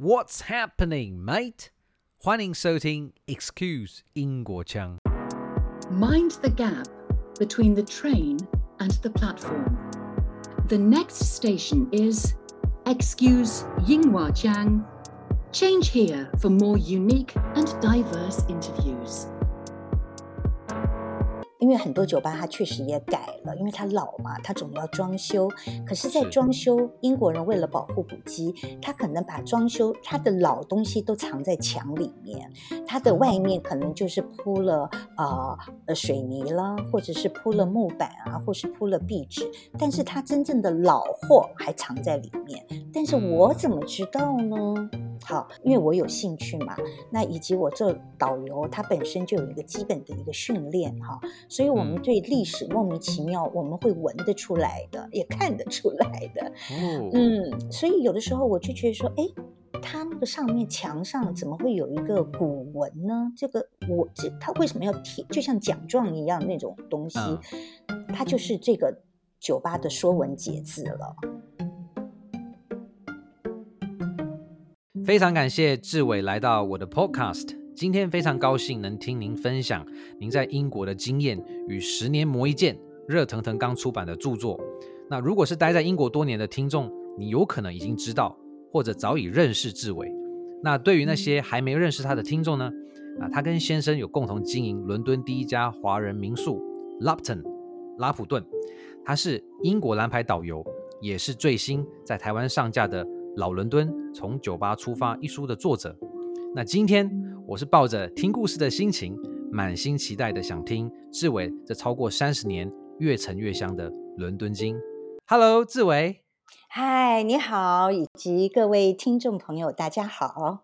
What's happening, mate？欢迎收听 Excuse 英国腔。Mind the gap between the train and the platform. The next station is Excuse 英华腔。Change here for more unique and diverse interviews. 因为很多酒吧它确实也改了，因为它老嘛，它总要装修。可是，在装修，英国人为了保护古迹，他可能把装修它的老东西都藏在墙里面，它的外面可能就是铺了啊呃水泥啦，或者是铺了木板啊，或是铺了壁纸，但是它真正的老货还藏在里面。但是我怎么知道呢？好，因为我有兴趣嘛，那以及我做导游，它本身就有一个基本的一个训练哈，所以我们对历史莫名其妙，我们会闻得出来的，也看得出来的。嗯，所以有的时候我就觉得说，哎，它那个上面墙上怎么会有一个古文呢？这个我这它为什么要贴？就像奖状一样那种东西，它就是这个酒吧的说文解字了。非常感谢志伟来到我的 Podcast。今天非常高兴能听您分享您在英国的经验与十年磨一剑热腾腾刚出版的著作。那如果是待在英国多年的听众，你有可能已经知道或者早已认识志伟。那对于那些还没认识他的听众呢？啊，他跟先生有共同经营伦敦第一家华人民宿 Lupton 拉普顿。他是英国蓝牌导游，也是最新在台湾上架的。老伦敦从酒吧出发一书的作者，那今天我是抱着听故事的心情，满心期待的想听志伟这超过三十年越沉越香的伦敦经。Hello，志伟。嗨，你好，以及各位听众朋友，大家好。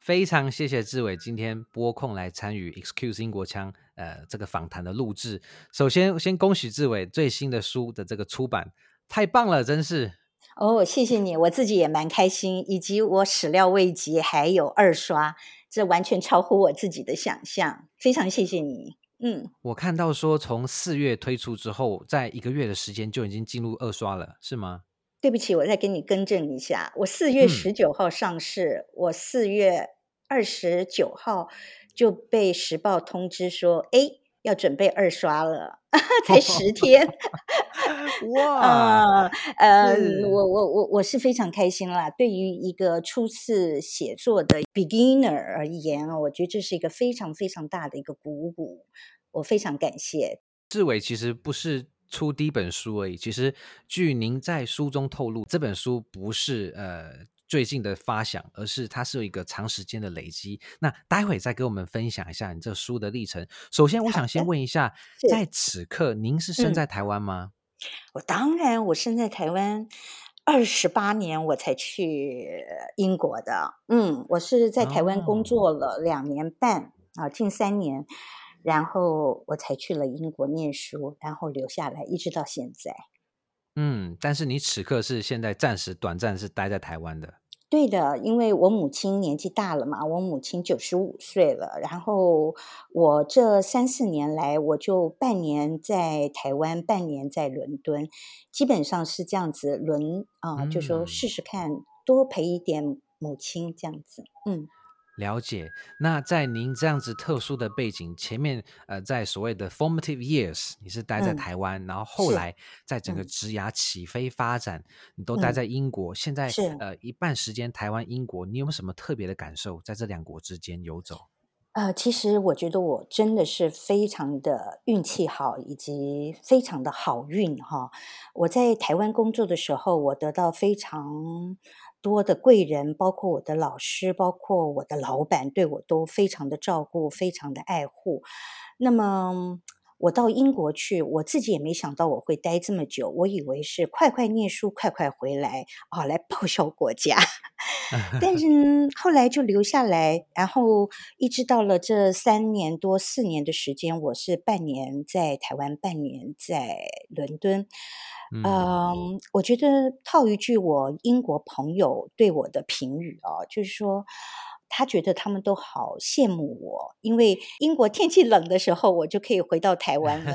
非常谢谢志伟今天拨空来参与 Excuse 英国腔呃这个访谈的录制。首先，先恭喜志伟最新的书的这个出版，太棒了，真是。哦，谢谢你，我自己也蛮开心，以及我始料未及还有二刷，这完全超乎我自己的想象，非常谢谢你。嗯，我看到说从四月推出之后，在一个月的时间就已经进入二刷了，是吗？对不起，我再给你更正一下，我四月十九号上市，嗯、我四月二十九号就被时报通知说，哎，要准备二刷了，才十天。哇，呃，我我我我是非常开心啦。对于一个初次写作的 beginner 而言啊，我觉得这是一个非常非常大的一个鼓舞。我非常感谢。志伟其实不是出第一本书而已。其实据您在书中透露，这本书不是呃。最近的发想，而是它是有一个长时间的累积。那待会再给我们分享一下你这书的历程。首先，我想先问一下，在此刻您是生在台湾吗？嗯、我当然，我生在台湾，二十八年我才去英国的。嗯，我是在台湾工作了两年半啊，近三年，然后我才去了英国念书，然后留下来，一直到现在。嗯，但是你此刻是现在暂时短暂是待在台湾的。对的，因为我母亲年纪大了嘛，我母亲九十五岁了，然后我这三四年来，我就半年在台湾，半年在伦敦，基本上是这样子轮啊、呃，就说试试看，多陪一点母亲这样子，嗯。了解，那在您这样子特殊的背景前面，呃，在所谓的 formative years，你是待在台湾，嗯、然后后来在整个职涯起飞发展，嗯、你都待在英国，嗯、现在是呃一半时间台湾英国，你有没有什么特别的感受，在这两国之间游走？呃，其实我觉得我真的是非常的运气好，以及非常的好运哈。我在台湾工作的时候，我得到非常。多的贵人，包括我的老师，包括我的老板，对我都非常的照顾，非常的爱护。那么我到英国去，我自己也没想到我会待这么久，我以为是快快念书，快快回来啊，来报效国家。但是后来就留下来，然后一直到了这三年多四年的时间，我是半年在台湾，半年在伦敦。嗯，um, 我觉得套一句我英国朋友对我的评语啊，就是说他觉得他们都好羡慕我，因为英国天气冷的时候，我就可以回到台湾了。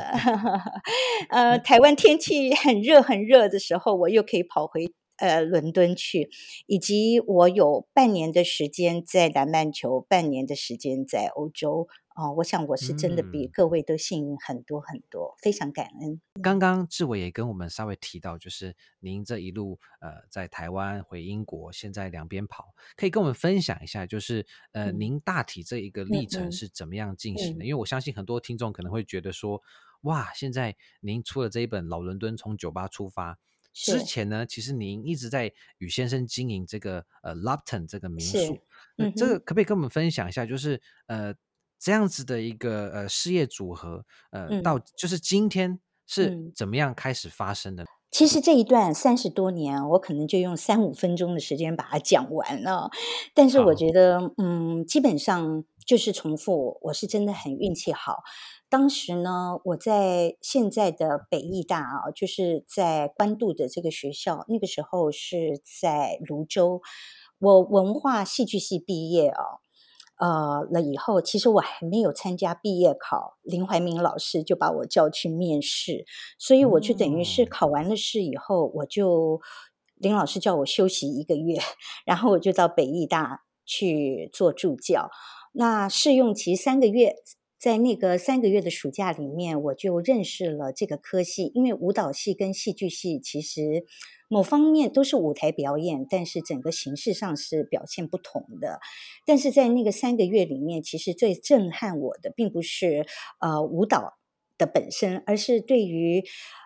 呃，台湾天气很热很热的时候，我又可以跑回呃伦敦去，以及我有半年的时间在南半球，半年的时间在欧洲。哦，我想我是真的比各位都幸运很多很多，嗯、非常感恩。刚刚志伟也跟我们稍微提到，就是您这一路呃在台湾回英国，现在两边跑，可以跟我们分享一下，就是呃、嗯、您大体这一个历程是怎么样进行的？因为我相信很多听众可能会觉得说，哇，现在您出了这一本《老伦敦从酒吧出发》，之前呢，其实您一直在与先生经营这个呃 Lupton 这个民宿，嗯、这个可不可以跟我们分享一下？就是呃。这样子的一个呃事业组合，呃，嗯、到就是今天是怎么样开始发生的？其实这一段三十多年，我可能就用三五分钟的时间把它讲完了。但是我觉得，嗯，基本上就是重复。我是真的很运气好。当时呢，我在现在的北艺大啊，就是在关渡的这个学校，那个时候是在泸州，我文化戏剧系毕业啊。呃，了以后，其实我还没有参加毕业考，林怀民老师就把我叫去面试，所以我就等于是考完了试以后，我就林老师叫我休息一个月，然后我就到北艺大去做助教。那试用期三个月，在那个三个月的暑假里面，我就认识了这个科系，因为舞蹈系跟戏剧系其实。某方面都是舞台表演，但是整个形式上是表现不同的。但是在那个三个月里面，其实最震撼我的，并不是呃舞蹈的本身，而是对于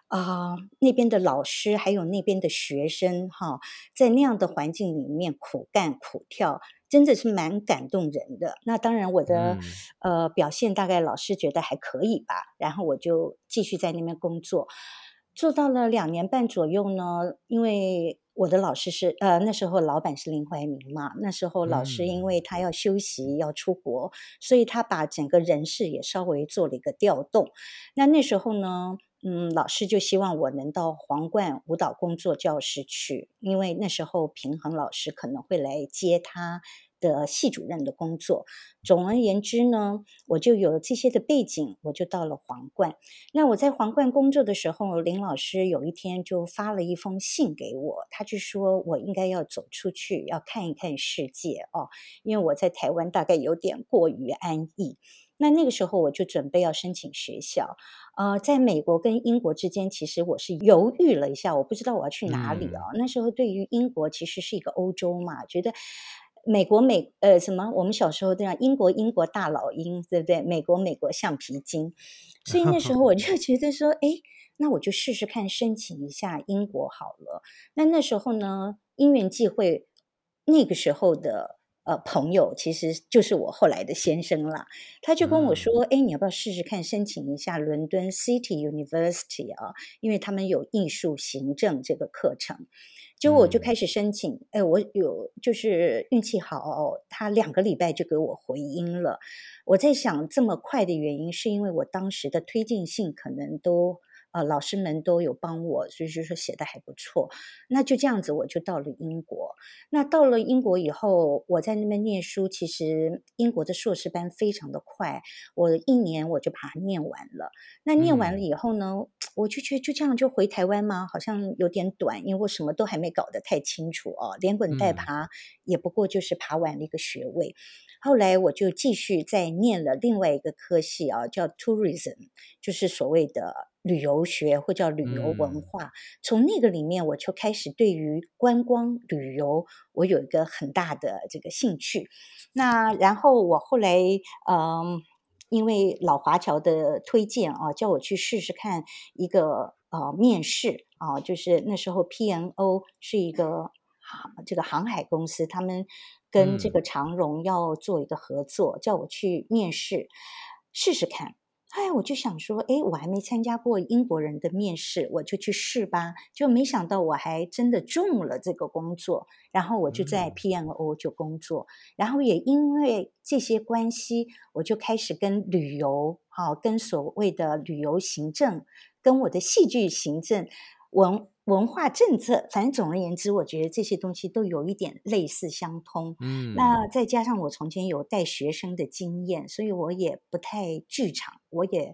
啊、呃、那边的老师还有那边的学生哈，在那样的环境里面苦干苦跳，真的是蛮感动人的。那当然，我的、嗯、呃表现大概老师觉得还可以吧，然后我就继续在那边工作。做到了两年半左右呢，因为我的老师是呃那时候老板是林怀民嘛，那时候老师因为他要休息要出国，所以他把整个人事也稍微做了一个调动。那那时候呢，嗯，老师就希望我能到皇冠舞蹈工作教室去，因为那时候平衡老师可能会来接他。的系主任的工作，总而言之呢，我就有这些的背景，我就到了皇冠。那我在皇冠工作的时候，林老师有一天就发了一封信给我，他就说我应该要走出去，要看一看世界哦，因为我在台湾大概有点过于安逸。那那个时候我就准备要申请学校，呃，在美国跟英国之间，其实我是犹豫了一下，我不知道我要去哪里哦。嗯、那时候对于英国其实是一个欧洲嘛，觉得。美国美呃什么？我们小时候这样，英国英国大老鹰，对不对？美国美国橡皮筋。所以那时候我就 觉得说，哎，那我就试试看申请一下英国好了。那那时候呢，因缘际会，那个时候的呃朋友其实就是我后来的先生啦。他就跟我说，哎，你要不要试试看申请一下伦敦 City University 啊？因为他们有艺术行政这个课程。就我就开始申请，哎，我有就是运气好，他两个礼拜就给我回音了。我在想，这么快的原因是因为我当时的推荐信可能都。呃，老师们都有帮我，所以就说写的还不错。那就这样子，我就到了英国。那到了英国以后，我在那边念书，其实英国的硕士班非常的快，我一年我就把它念完了。那念完了以后呢，嗯、我就觉得就这样就回台湾吗？好像有点短，因为我什么都还没搞得太清楚哦，连滚带爬，也不过就是爬完了一个学位。后来我就继续再念了另外一个科系啊，叫 tourism，就是所谓的旅游学或叫旅游文化。嗯、从那个里面，我就开始对于观光旅游，我有一个很大的这个兴趣。那然后我后来，嗯，因为老华侨的推荐啊，叫我去试试看一个呃面试啊，就是那时候 PNO 是一个这个航海公司，他们。跟这个长荣要做一个合作，叫我去面试试试看。哎，我就想说，哎，我还没参加过英国人的面试，我就去试吧。就没想到我还真的中了这个工作，然后我就在 P M O 就工作，然后也因为这些关系，我就开始跟旅游，好，跟所谓的旅游行政，跟我的戏剧行政文。文化政策，反正总而言之，我觉得这些东西都有一点类似相通。嗯，那再加上我从前有带学生的经验，所以我也不太剧场，我也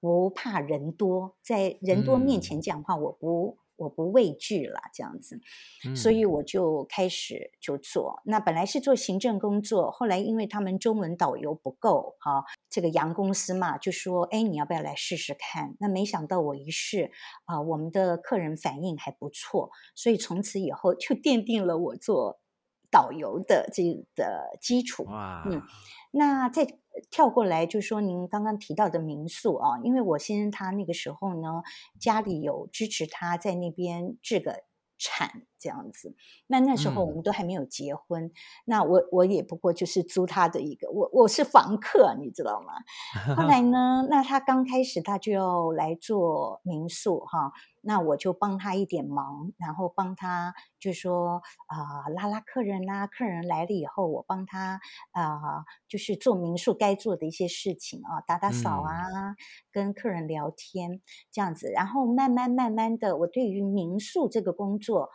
不怕人多，在人多面前讲话，我不我不畏惧了，这样子，所以我就开始就做。那本来是做行政工作，后来因为他们中文导游不够，哈，这个洋公司嘛，就说，哎，你要不要来试试看？那没想到我一试，啊，我们的客人反应还不错，所以从此以后就奠定了我做导游的这的基础。哇，嗯，那在。跳过来就说您刚刚提到的民宿啊，因为我先生他那个时候呢，家里有支持他在那边置个产这样子，那那时候我们都还没有结婚，嗯、那我我也不过就是租他的一个，我我是房客，你知道吗？后来呢，那他刚开始他就要来做民宿哈。那我就帮他一点忙，然后帮他就说啊、呃，拉拉客人啦，客人来了以后，我帮他啊、呃，就是做民宿该做的一些事情啊，打打扫啊，嗯、跟客人聊天这样子，然后慢慢慢慢的，我对于民宿这个工作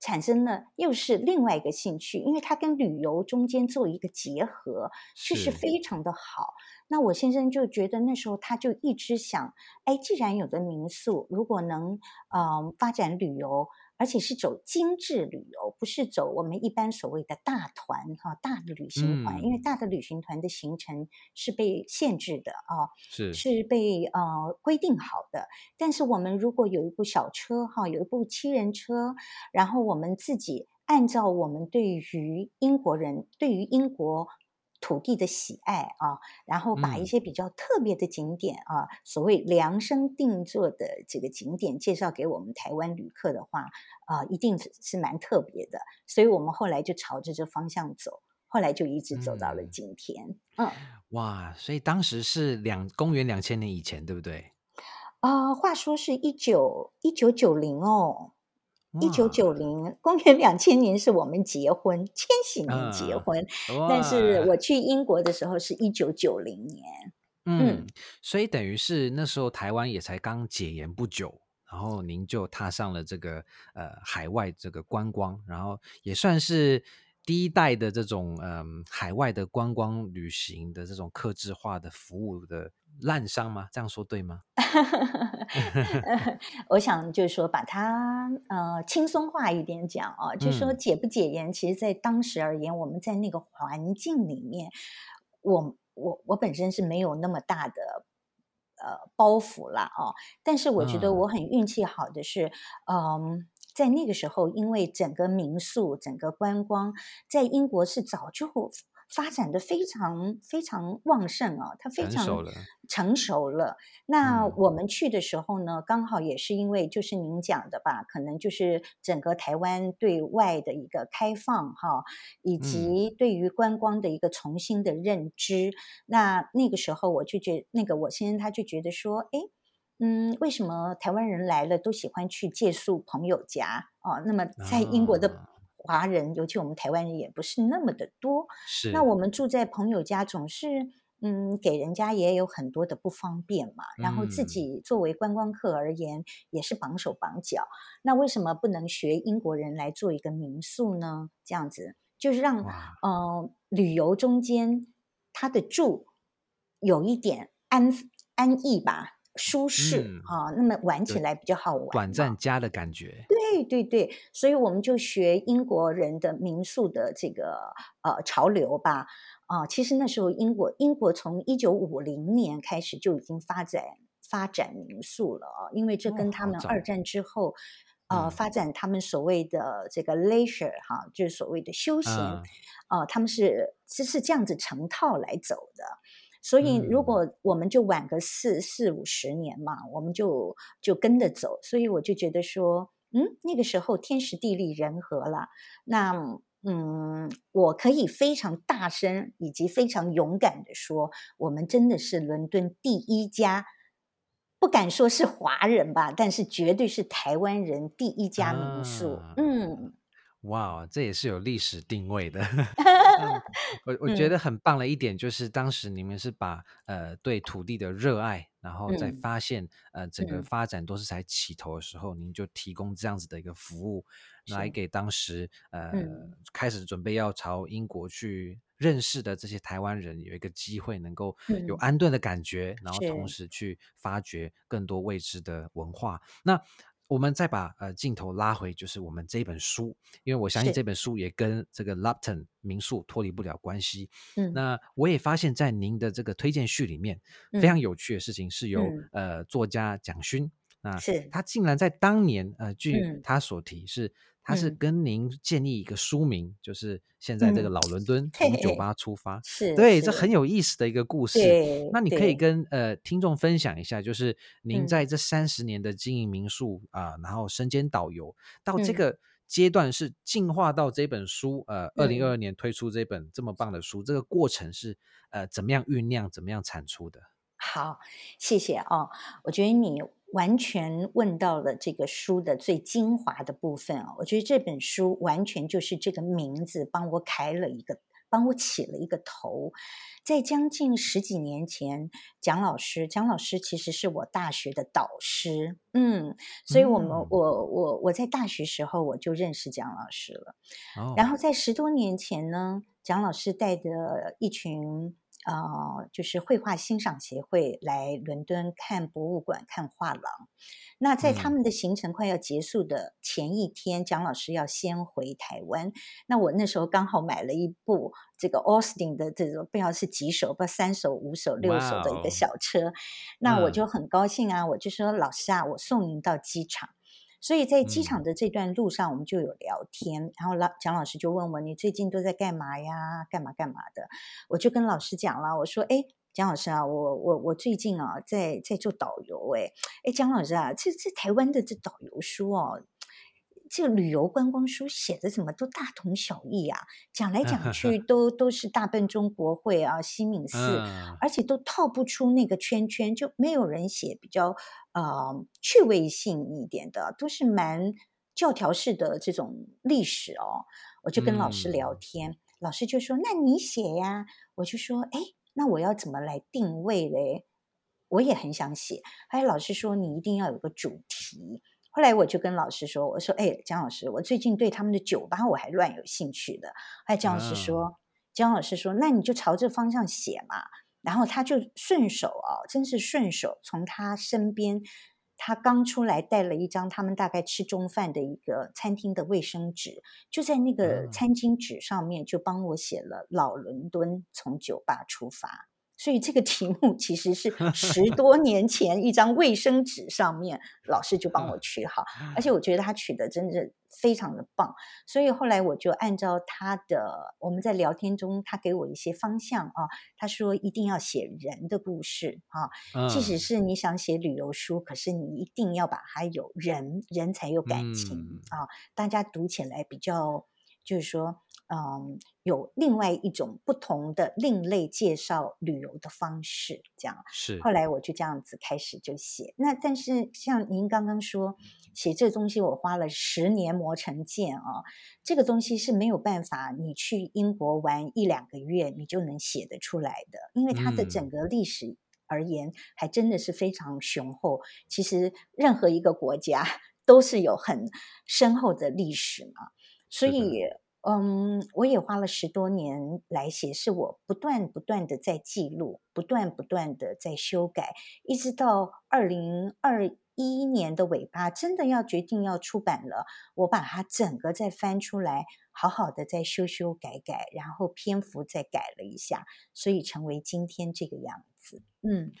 产生了又是另外一个兴趣，因为它跟旅游中间做一个结合，确实非常的好。那我先生就觉得那时候他就一直想，哎，既然有的民宿，如果能嗯、呃、发展旅游，而且是走精致旅游，不是走我们一般所谓的大团哈、大的旅行团，嗯、因为大的旅行团的行程是被限制的啊，是是被呃规定好的。但是我们如果有一部小车哈，有一部七人车，然后我们自己按照我们对于英国人对于英国。土地的喜爱啊，然后把一些比较特别的景点啊，嗯、所谓量身定做的这个景点介绍给我们台湾旅客的话，啊，一定是是蛮特别的。所以我们后来就朝着这方向走，后来就一直走到了今天。嗯，嗯哇，所以当时是两公元两千年以前，对不对？啊、呃，话说是一九一九九零哦。一九九零，公元两千年是我们结婚，千禧年结婚，嗯、但是我去英国的时候是一九九零年。嗯，嗯所以等于是那时候台湾也才刚解严不久，然后您就踏上了这个呃海外这个观光，然后也算是第一代的这种嗯、呃、海外的观光旅行的这种客制化的服务的。滥觴吗？这样说对吗？我想就是说，把它呃轻松化一点讲啊，就是说解不解严，其实在当时而言，我们在那个环境里面，我我我本身是没有那么大的呃包袱了哦。但是我觉得我很运气好的是，嗯、呃，在那个时候，因为整个民宿、整个观光在英国是早就。发展的非常非常旺盛啊，它非常成熟了。那我们去的时候呢，刚好也是因为就是您讲的吧，可能就是整个台湾对外的一个开放哈，以及对于观光的一个重新的认知。那那个时候我就觉，那个我先生他就觉得说，哎，嗯，为什么台湾人来了都喜欢去借宿朋友家哦？那么在英国的。华人，尤其我们台湾人也不是那么的多。是，那我们住在朋友家，总是嗯，给人家也有很多的不方便嘛。嗯、然后自己作为观光客而言，也是绑手绑脚。那为什么不能学英国人来做一个民宿呢？这样子就是让呃旅游中间他的住有一点安安逸吧。舒适啊、那么玩起来比较好玩，短暂家的感觉。对对对，所以我们就学英国人的民宿的这个呃潮流吧。啊、呃，其实那时候英国英国从一九五零年开始就已经发展发展民宿了啊，因为这跟他们二战之后、哦、呃发展他们所谓的这个 leisure 哈、嗯，就是所谓的休闲啊、嗯呃，他们是是是这样子成套来走的。所以，如果我们就晚个四、嗯、四五十年嘛，我们就就跟着走。所以我就觉得说，嗯，那个时候天时地利人和了。那，嗯，我可以非常大声以及非常勇敢的说，我们真的是伦敦第一家，不敢说是华人吧，但是绝对是台湾人第一家民宿。啊、嗯。哇，这也是有历史定位的。嗯、我我觉得很棒的一点就是，当时你们是把呃对土地的热爱，然后在发现、嗯、呃整个发展都是才起头的时候，您就提供这样子的一个服务，来给当时呃、嗯、开始准备要朝英国去认识的这些台湾人有一个机会，能够有安顿的感觉，然后同时去发掘更多未知的文化。那我们再把呃镜头拉回，就是我们这本书，因为我相信这本书也跟这个 Lupton 民宿脱离不了关系。嗯，那我也发现，在您的这个推荐序里面，非常有趣的事情是由、嗯、呃作家蒋勋，那是。他竟然在当年呃，据他所提是。他是跟您建议一个书名，嗯、就是现在这个老伦敦从酒吧出发，嗯、是对，这很有意思的一个故事。那你可以跟呃听众分享一下，就是您在这三十年的经营民宿啊、嗯呃，然后身兼导游，到这个阶段是进化到这本书，呃，二零二二年推出这本这么棒的书，嗯、这个过程是呃怎么样酝酿，怎么样产出的？好，谢谢啊、哦，我觉得你。完全问到了这个书的最精华的部分啊！我觉得这本书完全就是这个名字帮我开了一个，帮我起了一个头。在将近十几年前，蒋老师，蒋老师其实是我大学的导师，嗯，所以我们、嗯、我我我在大学时候我就认识蒋老师了。哦、然后在十多年前呢，蒋老师带着一群。呃，就是绘画欣赏协会来伦敦看博物馆、看画廊。那在他们的行程快要结束的前一天，蒋老师要先回台湾。那我那时候刚好买了一部这个 Austin 的这种，不知道是几手，不知道三手、五手、六手的一个小车。那我就很高兴啊，我就说老师啊，我送您到机场。所以在机场的这段路上，我们就有聊天，嗯、然后老蒋老师就问我：“你最近都在干嘛呀？干嘛干嘛的？”我就跟老师讲了，我说：“哎，蒋老师啊，我我我最近啊，在在做导游，哎哎，蒋老师啊，这这台湾的这导游书哦。”这个旅游观光书写的怎么都大同小异啊？讲来讲去 都都是大笨钟国会啊、西敏寺，而且都套不出那个圈圈，就没有人写比较呃趣味性一点的，都是蛮教条式的这种历史哦。我就跟老师聊天，老师就说：“那你写呀？”我就说：“哎，那我要怎么来定位嘞？我也很想写。”还有老师说：“你一定要有个主题。”后来我就跟老师说：“我说，哎，姜老师，我最近对他们的酒吧我还乱有兴趣的。”哎，姜老师说：“姜老师说，那你就朝这方向写嘛。”然后他就顺手啊，真是顺手，从他身边，他刚出来带了一张他们大概吃中饭的一个餐厅的卫生纸，就在那个餐巾纸上面就帮我写了“老伦敦从酒吧出发”。所以这个题目其实是 十多年前一张卫生纸上面，老师就帮我取好，而且我觉得他取的真的非常的棒。所以后来我就按照他的，我们在聊天中，他给我一些方向啊，他说一定要写人的故事啊，即使是你想写旅游书，可是你一定要把它有人，人才有感情啊，大家读起来比较。就是说，嗯，有另外一种不同的另类介绍旅游的方式，这样是。后来我就这样子开始就写。那但是像您刚刚说，写这个东西我花了十年磨成剑啊，这个东西是没有办法，你去英国玩一两个月你就能写得出来的，因为它的整个历史而言还真的是非常雄厚。其实任何一个国家 都是有很深厚的历史嘛。所以，嗯，我也花了十多年来写，是我不断不断的在记录，不断不断的在修改，一直到二零二一年的尾巴，真的要决定要出版了，我把它整个再翻出来，好好的再修修改改，然后篇幅再改了一下，所以成为今天这个样子。嗯。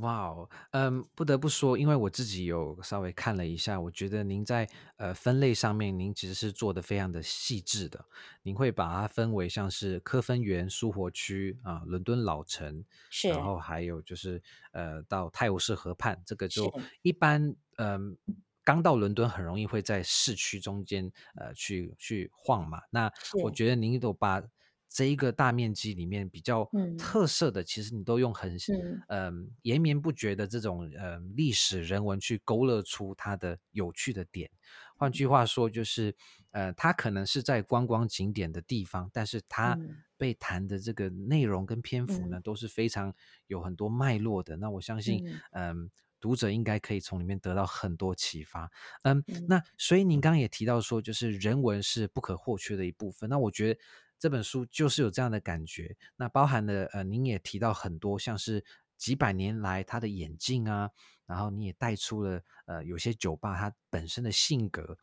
哇哦，嗯，不得不说，因为我自己有稍微看了一下，我觉得您在呃分类上面，您其实是做的非常的细致的。您会把它分为像是科芬园、苏活区啊、伦敦老城，是，然后还有就是呃到泰晤士河畔，这个就一般嗯、呃、刚到伦敦很容易会在市区中间呃去去晃嘛。那我觉得您都把。这一个大面积里面比较特色的，嗯、其实你都用很嗯、呃、延绵不绝的这种呃历史人文去勾勒出它的有趣的点。换句话说，就是呃它可能是在观光景点的地方，但是它被谈的这个内容跟篇幅呢、嗯、都是非常有很多脉络的。那我相信，嗯、呃，读者应该可以从里面得到很多启发。嗯，嗯那所以您刚刚也提到说，就是人文是不可或缺的一部分。那我觉得。这本书就是有这样的感觉，那包含了呃，您也提到很多像是几百年来他的眼镜啊，然后你也带出了呃有些酒吧它本身的性格。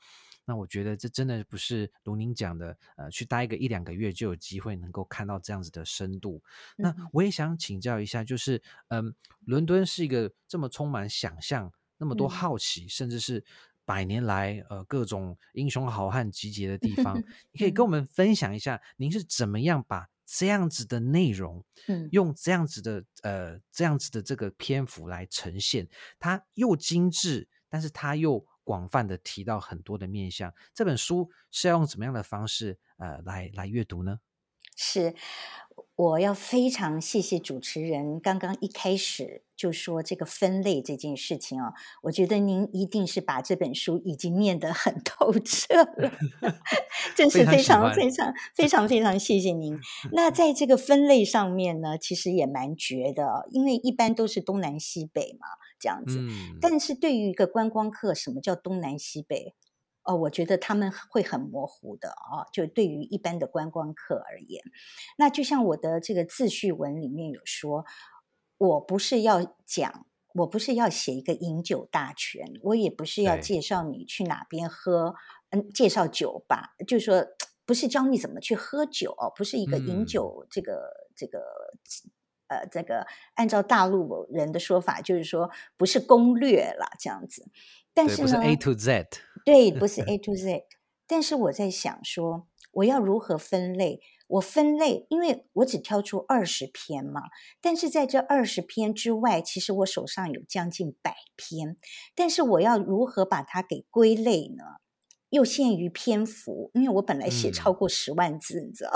那我觉得这真的不是如您讲的，呃，去待个一两个月就有机会能够看到这样子的深度。那我也想请教一下，就是，嗯，伦敦是一个这么充满想象、那么多好奇，甚至是百年来呃各种英雄好汉集结的地方，你可以跟我们分享一下，您是怎么样把这样子的内容，嗯用这样子的呃这样子的这个篇幅来呈现，它又精致，但是它又。广泛的提到很多的面向，这本书是要用怎么样的方式呃来来阅读呢？是，我要非常谢谢主持人刚刚一开始就说这个分类这件事情哦，我觉得您一定是把这本书已经念得很透彻了，真是非常非常 非常非常谢谢您。那在这个分类上面呢，其实也蛮绝的，因为一般都是东南西北嘛。这样子，但是对于一个观光客，什么叫东南西北？哦，我觉得他们会很模糊的啊。就对于一般的观光客而言，那就像我的这个自序文里面有说，我不是要讲，我不是要写一个饮酒大全，我也不是要介绍你去哪边喝，嗯，介绍酒吧，就是说不是教你怎么去喝酒，不是一个饮酒这个、嗯、这个。呃，这个按照大陆人的说法，就是说不是攻略了这样子，但是呢，不是 A to Z，对，不是 A to Z。但是我在想说，我要如何分类？我分类，因为我只挑出二十篇嘛，但是在这二十篇之外，其实我手上有将近百篇，但是我要如何把它给归类呢？又限于篇幅，因为我本来写超过十万字，嗯、你知道？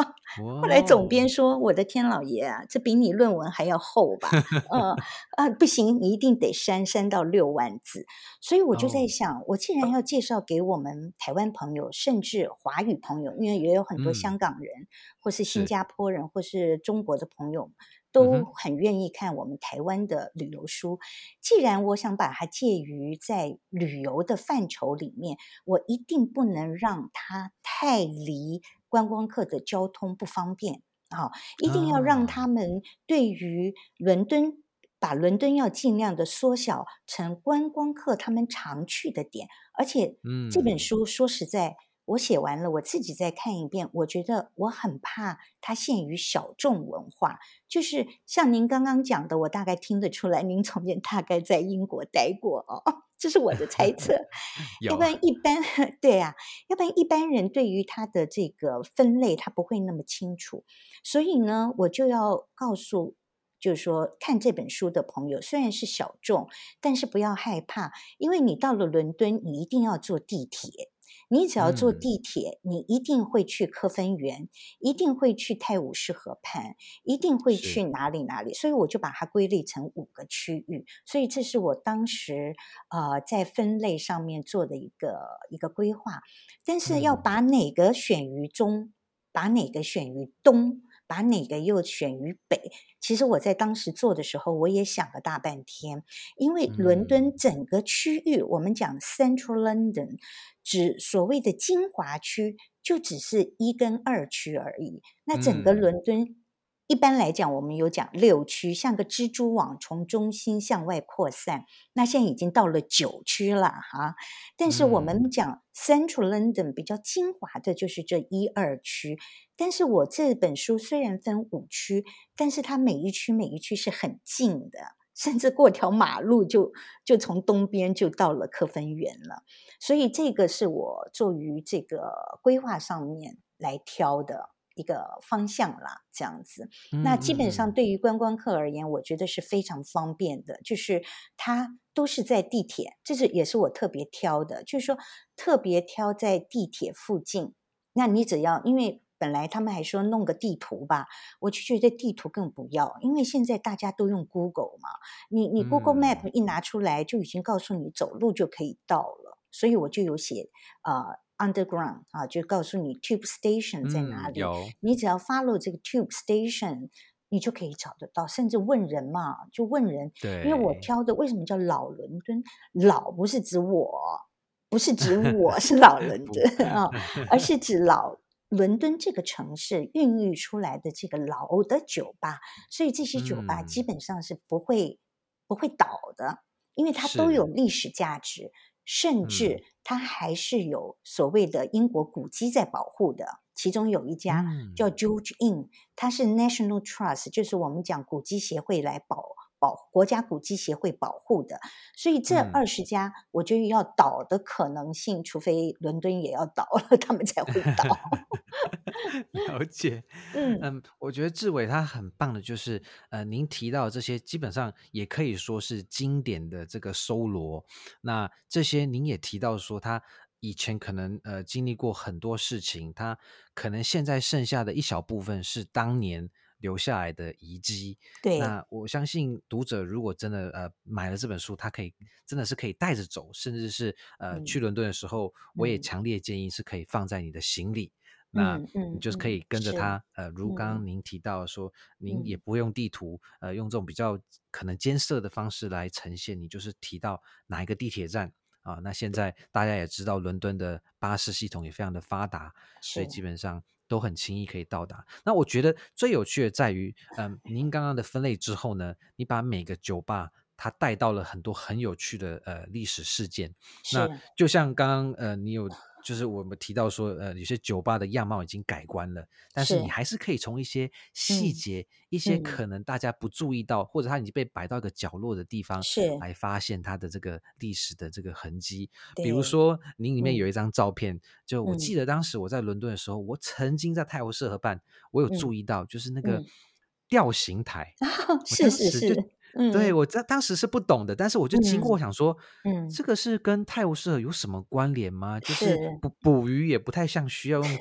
后来总编说：“我的天老爷啊，这比你论文还要厚吧？”嗯啊，不行，你一定得删删到六万字。所以我就在想，我既然要介绍给我们台湾朋友，甚至华语朋友，因为也有很多香港人，嗯、或是新加坡人，或是中国的朋友。都很愿意看我们台湾的旅游书。既然我想把它介于在旅游的范畴里面，我一定不能让它太离观光客的交通不方便啊！一定要让他们对于伦敦，把伦敦要尽量的缩小成观光客他们常去的点。而且，这本书说实在。我写完了，我自己再看一遍，我觉得我很怕它限于小众文化，就是像您刚刚讲的，我大概听得出来，您从前大概在英国待过哦，这是我的猜测。要不然一般 对啊，要不然一般人对于它的这个分类，他不会那么清楚。所以呢，我就要告诉，就是说看这本书的朋友，虽然是小众，但是不要害怕，因为你到了伦敦，你一定要坐地铁。你只要坐地铁，嗯，你一定会去科芬园，一定会去泰晤士河畔，一定会去哪里哪里。所以我就把它归类成五个区域。所以这是我当时呃在分类上面做的一个一个规划。但是要把哪个选于中，嗯，把哪个选于东。把哪个又选于北？其实我在当时做的时候，我也想了大半天。因为伦敦整个区域，嗯、我们讲 Central London，指所谓的精华区，就只是一跟二区而已。那整个伦敦。嗯一般来讲，我们有讲六区，像个蜘蛛网从中心向外扩散。那现在已经到了九区了哈。但是我们讲 Central London 比较精华的就是这一二区。但是我这本书虽然分五区，但是它每一区每一区是很近的，甚至过条马路就就从东边就到了科芬园了。所以这个是我做于这个规划上面来挑的。一个方向啦，这样子。那基本上对于观光客而言，我觉得是非常方便的，就是它都是在地铁，这是也是我特别挑的，就是说特别挑在地铁附近。那你只要，因为本来他们还说弄个地图吧，我就觉得地图更不要，因为现在大家都用 Google 嘛，你你 Google Map 一拿出来就已经告诉你走路就可以到了，所以我就有写啊。呃 Underground 啊，就告诉你 Tube Station 在哪里。你只要 follow 这个 Tube Station，你就可以找得到。甚至问人嘛，就问人。对，因为我挑的为什么叫老伦敦？老不是指我，不是指我是老伦敦啊，而是指老伦敦这个城市孕育出来的这个老的酒吧，所以这些酒吧基本上是不会、嗯、不会倒的，因为它都有历史价值，甚至它还是有所谓的英国古迹在保护的。其中有一家叫 George Inn，它是 National Trust，就是我们讲古迹协会来保。保国家古迹协会保护的，所以这二十家，我觉得要倒的可能性，嗯、除非伦敦也要倒了，他们才会倒。了解，嗯嗯，我觉得志伟他很棒的，就是呃，您提到这些基本上也可以说是经典的这个搜罗。那这些您也提到说，他以前可能呃经历过很多事情，他可能现在剩下的一小部分是当年。留下来的遗迹，对，那我相信读者如果真的呃买了这本书，他可以真的是可以带着走，甚至是呃、嗯、去伦敦的时候，我也强烈建议是可以放在你的行李，嗯、那你就是可以跟着他，嗯、呃，如刚刚您提到说，嗯、您也。不会用地图，呃，用这种比较可能艰涩的方式来呈现，你就是提到哪一个地铁站。啊，那现在大家也知道伦敦的巴士系统也非常的发达，所以基。本上。都很轻易可以到达。那我觉得最有趣的在于，嗯，您刚刚的分类之后呢，你把每个酒吧它带到了很多很有趣的呃历史事件。那就像刚刚呃你有。就是我们提到说，呃，有些酒吧的样貌已经改观了，但是你还是可以从一些细节、嗯、一些可能大家不注意到，嗯、或者它已经被摆到一个角落的地方，是。来发现它的这个历史的这个痕迹。比如说，您里面有一张照片，嗯、就我记得当时我在伦敦的时候，嗯、我曾经在泰晤士河畔，我有注意到，就是那个。吊刑台，嗯、是是是。嗯，对，我在当时是不懂的，但是我就经过想说，嗯，这个是跟泰晤士河有什么关联吗？就是。捕捕鱼也不太像需要用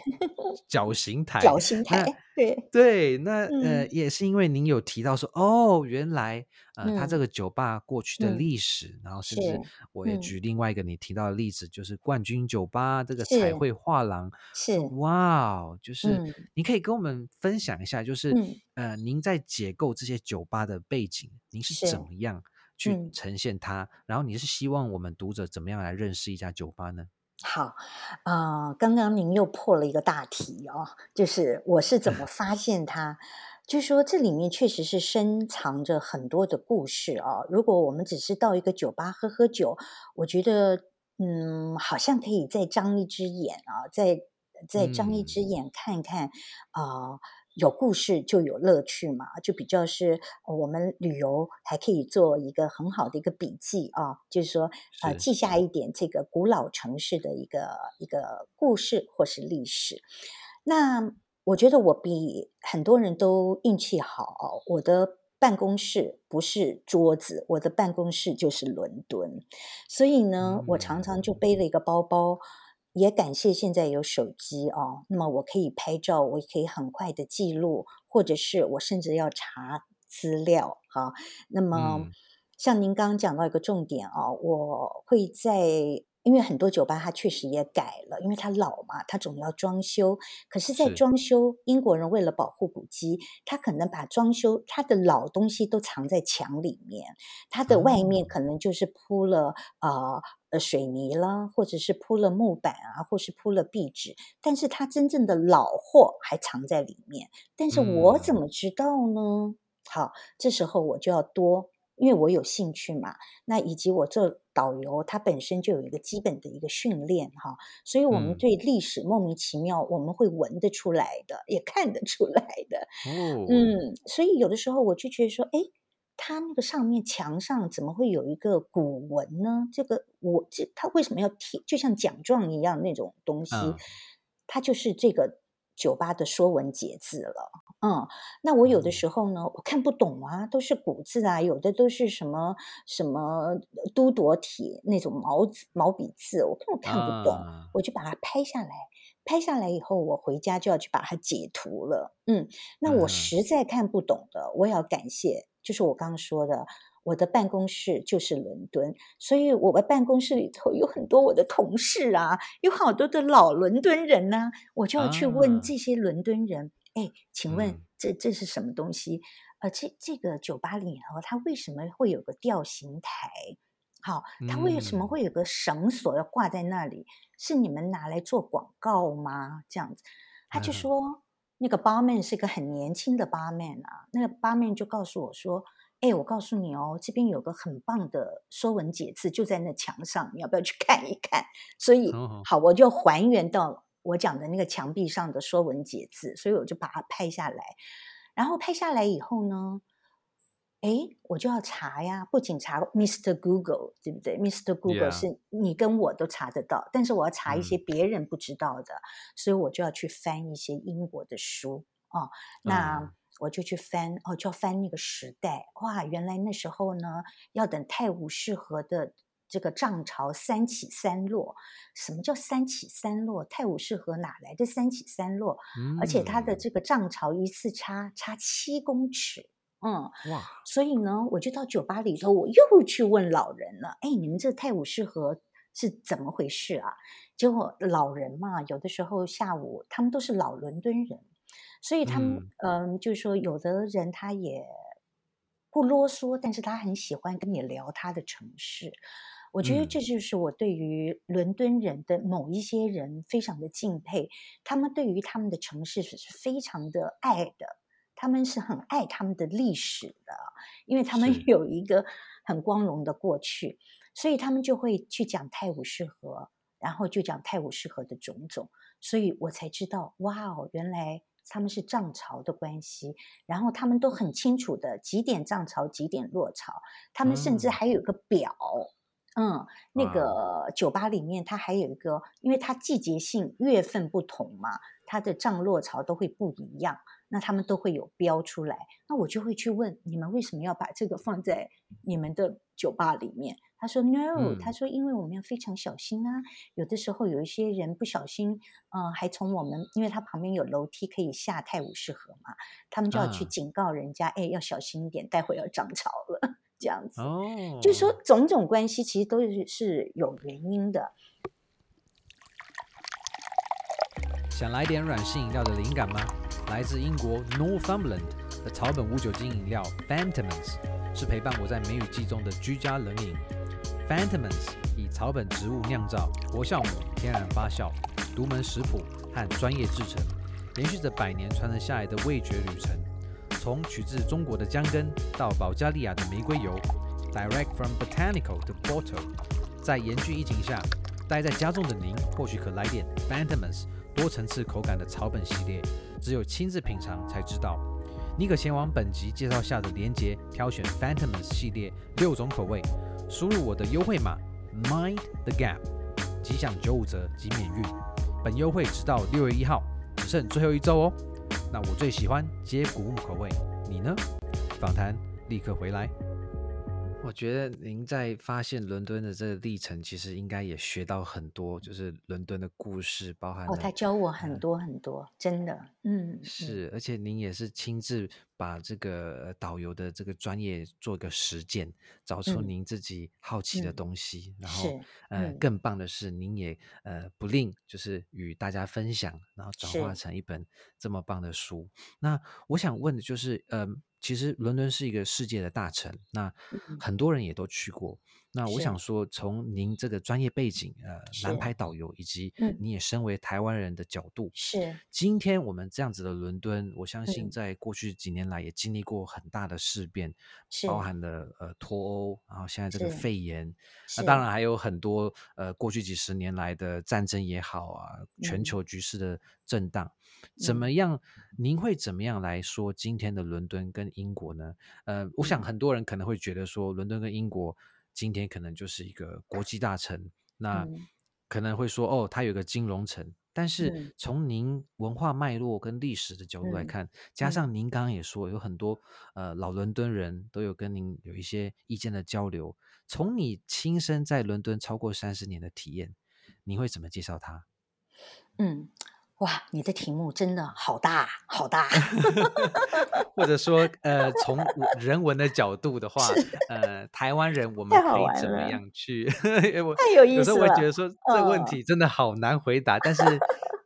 绞刑台，绞刑台，对。对，那呃也是因为您有提到说，哦，原来呃他这个酒吧过去的历史，然后甚至我也举另外一个你提到的例子，就是冠军酒吧这个彩绘画廊，是。哇，就是你可以跟我们分享一下，就是呃您在解构这些酒吧的背景。您是怎么。样去呈现它？嗯、然后你是希望我们读者怎么样来认识一家酒吧呢？好，呃，刚刚您又破了一个大题哦，就是我是怎么 发现它？就是说这里面确实是深藏着很多的故事啊、哦。如果我们只是到一个酒吧喝喝酒，我觉得嗯，好像可以再张一只眼啊，再再张一只眼看看啊。嗯呃有故事就有乐趣嘛，就比较是我们旅游还可以做一个很好的一个笔记啊，就是说呃记下一点这个古老城市的一个一个故事或是历史。那我觉得我比很多人都运气好，我的办公室不是桌子，我的办公室就是伦敦，所以呢，我常常就背了一个包包。也感谢现在有手机哦，那么我可以拍照，我可以很快的记录，或者是我甚至要查资料哈。那么像您刚刚讲到一个重点啊，我会在。因为很多酒吧它确实也改了，因为它老嘛，它总要装修。可是，在装修，英国人为了保护古迹，他可能把装修它的老东西都藏在墙里面，它的外面可能就是铺了啊呃水泥啦，或者是铺了木板啊，或是铺了壁纸，但是它真正的老货还藏在里面。但是我怎么知道呢？好，这时候我就要多。因为我有兴趣嘛，那以及我做导游，他本身就有一个基本的一个训练哈，所以我们对历史莫名其妙，我们会闻得出来的，也看得出来的。哦，嗯，所以有的时候我就觉得说，哎，他那个上面墙上怎么会有一个古文呢？这个我这他为什么要贴？就像奖状一样那种东西，嗯，它就是这个。酒吧的说文解字了，嗯，那我有的时候呢，我看不懂啊，都是古字啊，有的都是什么什么都铎体那种毛毛笔字，我根本看不懂，啊、我就把它拍下来，拍下来以后，我回家就要去把它解图了，嗯，那我实在看不懂的，我也要感谢，就是我刚刚说的。我的办公室就是伦敦，所以我的办公室里头有很多我的同事啊，有好多的老伦敦人呢、啊，我就要去问这些伦敦人，哎、啊，请问这这是什么东西？呃，这这个酒吧里头，它为什么会有个吊刑台？好，它为什么会有个绳索要挂在那里？是你们拿来做广告吗？这样子，他就说、嗯、那个 barman 是个很年轻的 barman 啊，那个 barman 就告诉我说，哎，我告诉你哦，这边有个很棒的《说文解字》，就在那墙上，你要不要去看一看？所以、哦、好，我就还原到我讲的那个墙壁上的《说文解字》，所以我就把它拍下来，然后拍下来以后呢。哎，我就要查呀，不仅查 Mr. Google，对不对？Mr. Google 是你跟我都查得到但是我要查一些别人不知道的，嗯、所以我就要去翻一些英国的书哦。那我就去翻、嗯、哦，就要翻那个时代哇，原来那时候呢，要等泰晤士河的这个涨潮三起三落。什么叫三起三落？泰晤士河哪来的三起三落？嗯、而且它的这个涨潮一次差差七公尺。嗯，哇！所以呢，我就到酒吧里头，我又去问老人了。哎，你们这泰晤士河是怎么回事啊？结果老人嘛，有的时候下午他们都是老伦敦人，所以他们嗯、呃，就是说有的人他也不啰嗦，但是他很喜欢跟你聊他的城市。我觉得这就是我对于伦敦人的某一些人非常的敬佩，他们对于他们的城市是非常的爱的。他们是很爱他们的历史的，因为他们有一个很光荣的过去，所以他们就会去讲泰晤士河，然后就讲泰晤士河的种种，所以我才知道，哇哦，原来他们是涨潮的关系，然后他们都很清楚的几点涨潮，几点落潮，他们甚至还有个表，嗯，嗯，那个酒吧里面它还有一个，因为它季节性月份不同嘛，它的涨落潮都会不一样。那他们都会有标出来，那我就会去问你们为什么要把这个放在你们的酒吧里面？他说 No，、嗯、他说因为我们要非常小心啊，有的时候有一些人不小心，嗯、呃，还从我们，因为他旁边有楼梯可以下泰晤士河嘛，他们就要去警告人家，哎、啊，要小心一点，待会要涨潮了，这样子。哦，就是说种种关系其实都是是有原因的。想来点软性饮料的灵感吗？来自英国 Northumberland 的草本无酒精饮料 Fantomans 是陪伴我在梅雨季中的居家冷饮。Fantomans 以草本植物酿造、活酵母、天然发酵、独门食谱和专业制成，延续着百年传承下来的味觉旅程。从取自中国的姜根到保加利亚的玫瑰油，Direct from botanical to bottle，在严峻疫情下，待在家中的您或许可来点 Fentimans 多层次口感的草本系列。只有亲自品尝才知道。你可前往本集介绍下的链接，挑选 Fentimans 系列六种口味，输入我的优惠码 Mind the Gap，即享九五折及免运。本优惠直到六月一号，只剩最后一周哦。那我最喜欢接骨木口味，你呢？访谈立刻回来。我觉得您在发现伦敦的这个历程，其实应该也学到很多，就是伦敦的故事，包含哦，他教我很多很多，嗯、真的，嗯，是，而且您也是亲自把这个导游的这个专业做一个实践，找出您自己好奇的东西，嗯、然后，是呃，更棒的是，您也呃不吝就是与大家分享，然后转化成一本这么棒的书。那我想问的就是，呃。其实伦敦是一个世界的大城，那很多人也都去过。嗯、那我想说，从您这个专业背景，呃，南排导游，以及你也身为台湾人的角度，是。今天我们这样子的伦敦，我相信在过去几年来也经历过很大的事变，是。包含了呃脱欧，然后现在这个肺炎，那当然还有很多呃过去几十年来的战争也好啊，全球局势的震荡。嗯。怎么样？您会怎么样来说今天的伦敦跟英国呢？呃，我想很多人可能会觉得说，伦敦跟英国今天可能就是一个国际大城，那可能会说，哦，它有个金融城。但是从您文化脉络跟历史的角度来看，加上您刚刚也说有很多呃老伦敦人都有跟您有一些意见的交流，从你亲身在伦敦超过三十年的体验，你会怎么介绍它？嗯。哇，你的题目真的好大，好大。或者说，呃，从人文的角度的话，呃，台湾人我们可以怎么样去？我太有意思了。有时候我觉得说这个问题真的好难回答，哦、但是，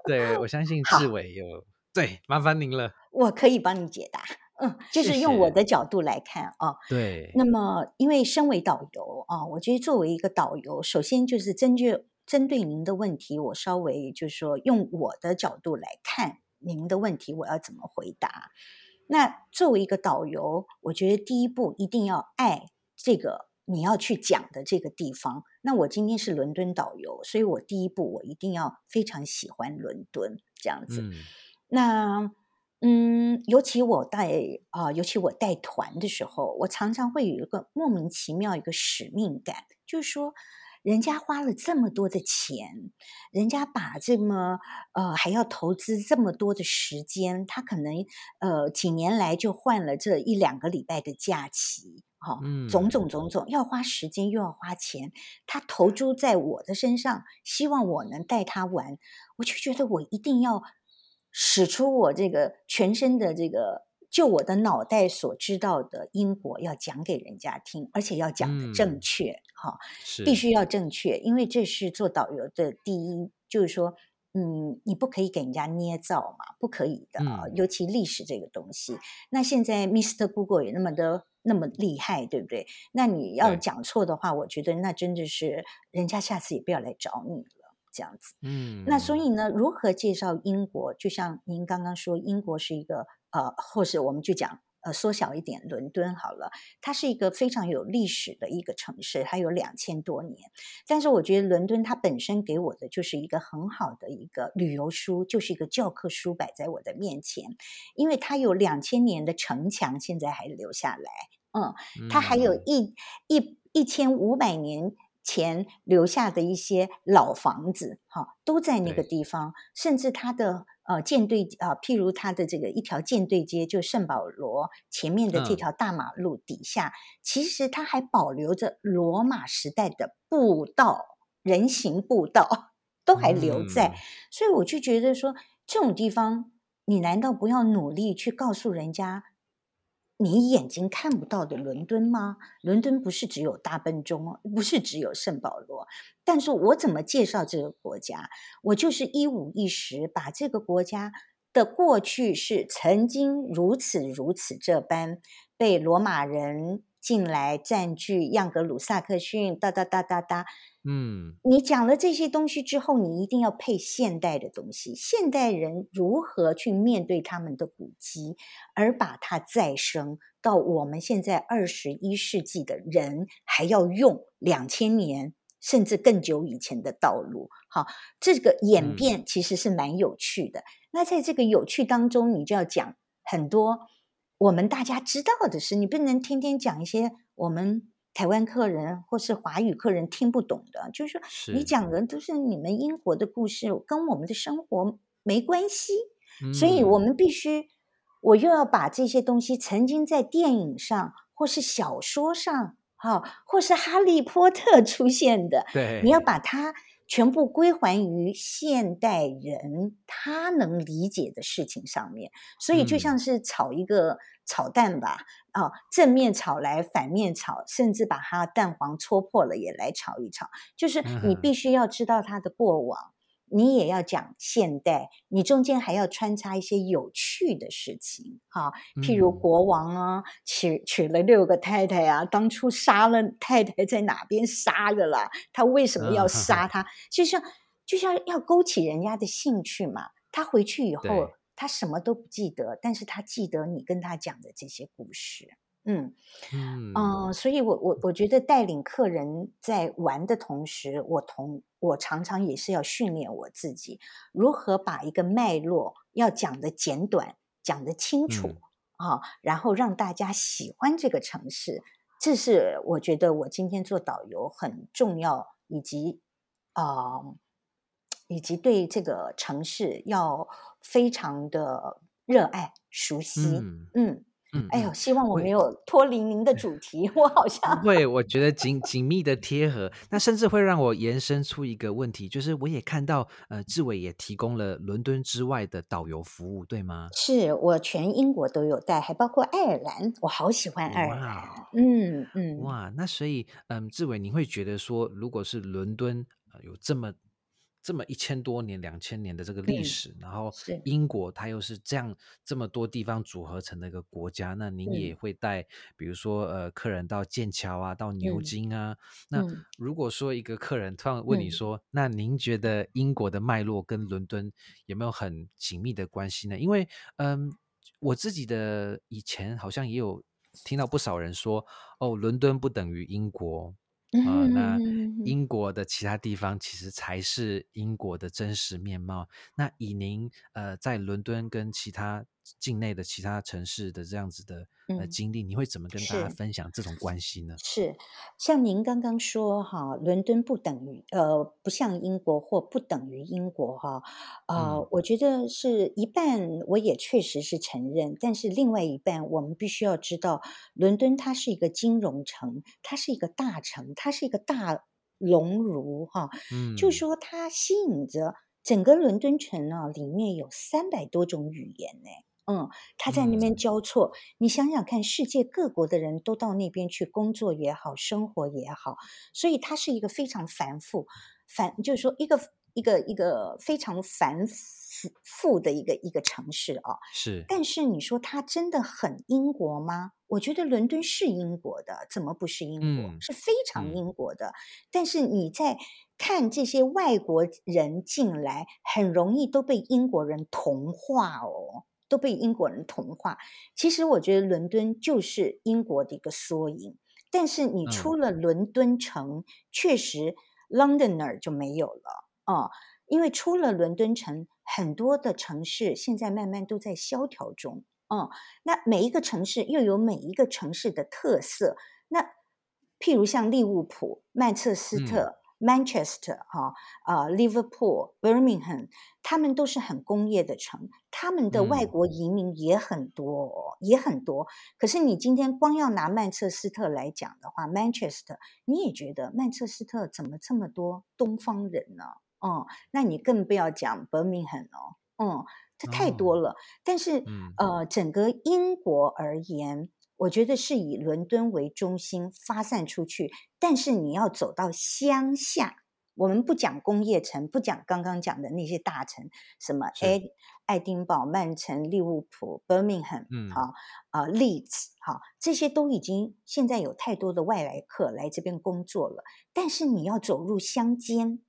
对我相信志伟有好对，麻烦您了。我可以帮你解答，嗯，就是用我的角度来看啊。对。那么，因为身为导游啊，我觉得作为一个导游，首先就是针对。针对您的问题，我稍微就是说用我的角度来看您的问题，我要怎么回答？那作为一个导游，我觉得第一步一定要爱这个你要去讲的这个地方。那我今天是伦敦导游，所以我第一步我一定要非常喜欢伦敦这样子。嗯那嗯，尤其我带啊、呃，尤其我带团的时候，我常常会有一个莫名其妙一个使命感，就是说。人家花了这么多的钱，人家把这么呃还要投资这么多的时间，他可能呃几年来就换了这一两个礼拜的假期，哈、哦，嗯，种种种种要花时间又要花钱，他投注在我的身上，希望我能带他玩，我就觉得我一定要使出我这个全身的这个。就我的脑袋所知道的英国要讲给人家听，而且要讲的正确，哈、嗯哦，必须要正确，因为这是做导游的第一，就是说，嗯，你不可以给人家捏造嘛，不可以的啊、嗯，尤其历史这个东西。那现在 Mr. Google 也那么的那么厉害，对不对？那你要讲错的话，我觉得那真的是人家下次也不要来找你了，这样子。嗯，那所以呢，如何介绍英国？就像您刚刚说，英国是一个。呃，或是我们就讲，呃，缩小一点，伦敦好了，它是一个非常有历史的一个城市，它有两千多年。但是我觉得伦敦它本身给我的就是一个很好的一个旅游书，就是一个教科书摆在我的面前，因为它有两千年的城墙现在还留下来，嗯，它还有一一一千五百年前留下的一些老房子，哈，都在那个地方，甚至它的。呃，舰队啊、呃，譬如它的这个一条舰队街，就圣保罗前面的这条大马路底下，嗯、其实它还保留着罗马时代的步道，人行步道都还留在，嗯、所以我就觉得说，这种地方，你难道不要努力去告诉人家？你眼睛看不到的伦敦吗？伦敦不是只有大笨钟哦，不是只有圣保罗。但是我怎么介绍这个国家？我就是一五一十把这个国家的过去是曾经如此如此这般被罗马人进来占据，盎格鲁撒克逊哒哒哒哒哒。嗯，你讲了这些东西之后，你一定要配现代的东西。现代人如何去面对他们的古迹，而把它再生到我们现在二十一世纪的人还要用两千年甚至更久以前的道路。好，这个演变其实是蛮有趣的。嗯。那在这个有趣当中，你就要讲很多我们大家知道的是，你不能天天讲一些我们。台湾客人或是华语客人听不懂的，就是说你讲的都是你们英国的故事，跟我们的生活没关系，嗯，所以我们必须，我又要把这些东西曾经在电影上或是小说上，哈，或是哈利波特出现的，对，你要把它全部归还于现代人他能理解的事情上面，所以就像是炒一个。炒蛋吧，啊、哦，正面炒来，反面炒，甚至把它蛋黄戳破了也来炒一炒。就是你必须要知道它的过往，嗯、你也要讲现代，你中间还要穿插一些有趣的事情，哈、哦，譬如国王啊，娶娶了六个太太啊，当初杀了太太在哪边杀的啦？他为什么要杀他？就像就像要勾起人家的兴趣嘛。他回去以后。他什么都不记得，但是他记得你跟他讲的这些故事，嗯。嗯、呃、所以我我我觉得带领客人在玩的同时，我同我常常也是要训练我自己，如何把一个脉络要讲的简短，讲的清楚、嗯、啊，然后让大家喜欢这个城市，这是我觉得我今天做导游很重要，以及啊。呃以及对这个城市要非常的热爱、熟悉，嗯。嗯，嗯，哎呦，希望我没有脱离您的 主题，我好像不会，我觉得紧紧密的贴合，那甚至会让我延伸出一个问题，就是我也看到，呃，志伟也提供了伦敦之外的导游服务，对吗？是我全英国都有带，还包括爱尔兰，我好喜欢爱尔兰，嗯嗯，哇，那所以，嗯，志伟，你会觉得说，如果是伦敦，呃，有这么这么一千多年、两千年的这个历史，嗯、然后英国它又是这样这么多地方组合成的一个国家，那您也会带，比如说呃客人到剑桥啊，到牛津啊。嗯、那如果说一个客人突然问你说，嗯、那您觉得英国的脉络跟伦敦有没有很紧密的关系呢？因为嗯，我自己的以前好像也有听到不少人说，哦，伦敦不等于英国。啊、呃，那英国的其他地方其实才是英国的真实面貌。那以您呃在伦敦跟其他境内的其他城市的这样子的呃经历，你会怎么跟大家分享这种关系呢？是，像您刚刚说哈，伦敦不等于呃不像英国或不等于英国哈，呃、嗯，我觉得是一半，我也确实是承认，但是另外一半，我们必须要知道，伦敦它是一个金融城，它是一个大城，它是一个大熔炉哈，嗯，就是说它吸引着整个伦敦城呢，里面有三百多种语言呢。嗯，他在那边交错，嗯，你想想看，世界各国的人都到那边去工作也好，生活也好，所以它是一个非常繁复，繁就是说一个一个一个非常繁复复的一个一个城市啊。是，但是你说它真的很英国吗？我觉得伦敦是英国的，怎么不是英国？嗯，是非常英国的。嗯，但是你在看这些外国人进来，很容易都被英国人同化哦。都被英国人同化。其实我觉得伦敦就是英国的一个缩影。但是你出了伦敦城，嗯、确实 Londoner 就没有了啊、嗯，因为出了伦敦城，很多的城市现在慢慢都在萧条中。嗯，那每一个城市又有每一个城市的特色。那譬如像利物浦、曼彻斯特。嗯 Manchester 哈啊，Liverpool、Birmingham，他们都是很工业的城，他们的外国移民也很多，哦，也很多。可是你今天光要拿曼彻斯特来讲的话，Manchester，你也觉得曼彻斯特怎么这么多东方人呢？嗯，那你更不要讲 Birmingham 哦，嗯，这太多了。哦，但是呃，整个英国而言。我觉得是以伦敦为中心发散出去，但是你要走到乡下，我们不讲工业城，不讲刚刚讲的那些大城，什么爱爱丁堡、曼城、利物浦、Birmingham，嗯，好啊，Leeds，好，这些都已经现在有太多的外来客来这边工作了，但是你要走入乡间，